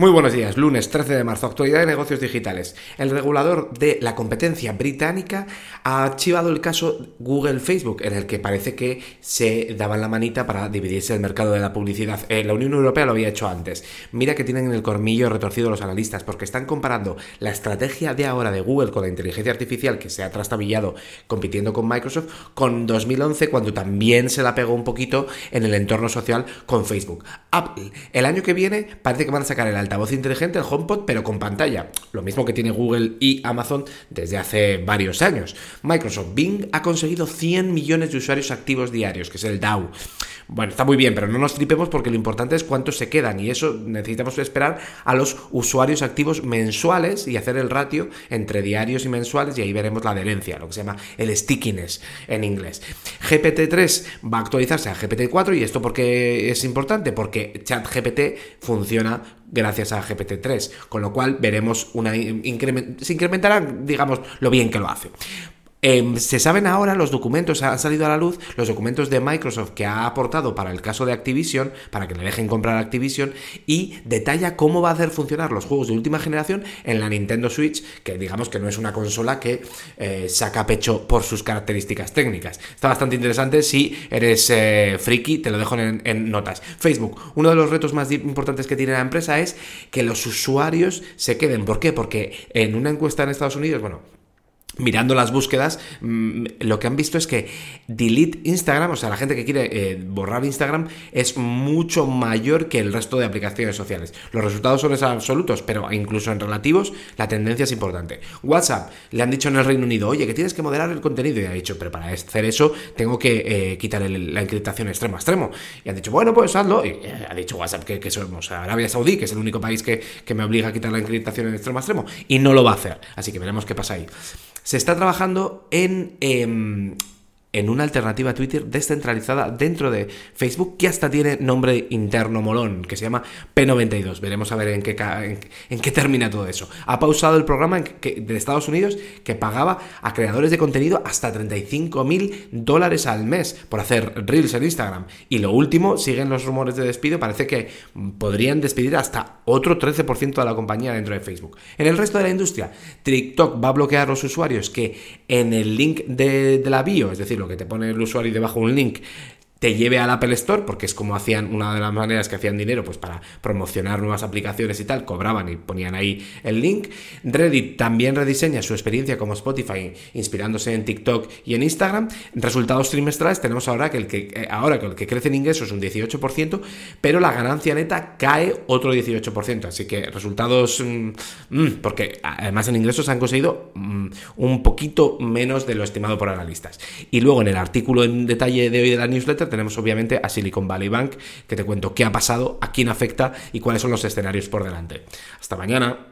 Muy buenos días, lunes 13 de marzo, actualidad de negocios digitales. El regulador de la competencia británica ha archivado el caso Google-Facebook, en el que parece que se daban la manita para dividirse el mercado de la publicidad. Eh, la Unión Europea lo había hecho antes. Mira que tienen el cormillo retorcido los analistas, porque están comparando la estrategia de ahora de Google con la inteligencia artificial que se ha trastabillado compitiendo con Microsoft, con 2011, cuando también se la pegó un poquito en el entorno social con Facebook. Apple, el año que viene parece que van a sacar el altavoz inteligente, el HomePod, pero con pantalla. Lo mismo que tiene Google y Amazon desde hace varios años. Microsoft Bing ha conseguido 100 millones de usuarios activos diarios, que es el DAO. Bueno, está muy bien, pero no nos tripemos porque lo importante es cuántos se quedan y eso necesitamos esperar a los usuarios activos mensuales y hacer el ratio entre diarios y mensuales y ahí veremos la adherencia, lo que se llama el stickiness en inglés. GPT-3 va a actualizarse a GPT-4 y esto porque es importante, porque ChatGPT funciona gracias a GPT-3, con lo cual veremos una se incrementará, digamos, lo bien que lo hace. Em, se saben ahora los documentos, han salido a la luz los documentos de Microsoft que ha aportado para el caso de Activision, para que le dejen comprar Activision, y detalla cómo va a hacer funcionar los juegos de última generación en la Nintendo Switch, que digamos que no es una consola que eh, saca pecho por sus características técnicas. Está bastante interesante, si eres eh, friki, te lo dejo en, en notas. Facebook, uno de los retos más importantes que tiene la empresa es que los usuarios se queden. ¿Por qué? Porque en una encuesta en Estados Unidos, bueno, mirando las búsquedas, mm, lo que han visto es que delete Instagram, o sea, la gente que quiere eh, borrar Instagram, es mucho mayor que el resto de aplicaciones sociales. Los resultados son absolutos, pero incluso en relativos, la tendencia es importante. WhatsApp, le han dicho en el Reino Unido, oye, que tienes que moderar el contenido, y ha dicho, pero para hacer eso tengo que eh, quitar la encriptación extremo a extremo. Y han dicho, bueno, pues hazlo. Y eh, ha dicho WhatsApp que, somos Arabia Saudí, que es el único país que, que me obliga a quitar la encriptación en extremo a extremo, y no lo va a hacer. Así que veremos qué pasa ahí. Se está trabajando en em, en una alternativa a Twitter descentralizada dentro de Facebook que hasta tiene nombre interno molón, que se llama P92. Veremos a ver en qué, en, qué termina todo eso. Ha pausado el programa de Estados Unidos que pagaba a creadores de contenido hasta 35 mil dólares al mes por hacer reels en Instagram. Y lo último, siguen los rumores de despido, parece que podrían despedir hasta otro 13% de la compañía dentro de Facebook. En el resto de la industria, TikTok va a bloquear a los usuarios que en el link de, de la bio, es decir, lo que te pone el usuario debajo un link te lleve al Apple Store, porque es como hacían, una de las maneras que hacían dinero, pues para promocionar nuevas aplicaciones y tal, cobraban y ponían ahí el link. Reddit también rediseña su experiencia como Spotify, inspirándose en TikTok y en Instagram. Resultados trimestrales tenemos ahora que el que, eh, ahora que el que crece en ingresos es un 18%, pero la ganancia neta cae otro 18%. Así que resultados, mm, mm, porque además en ingresos han conseguido mm, un poquito menos de lo estimado por analistas. Y luego en el artículo en detalle de hoy de la newsletter, tenemos obviamente a Silicon Valley Bank, que te cuento qué ha pasado, a quién afecta y cuáles son los escenarios por delante. Hasta mañana.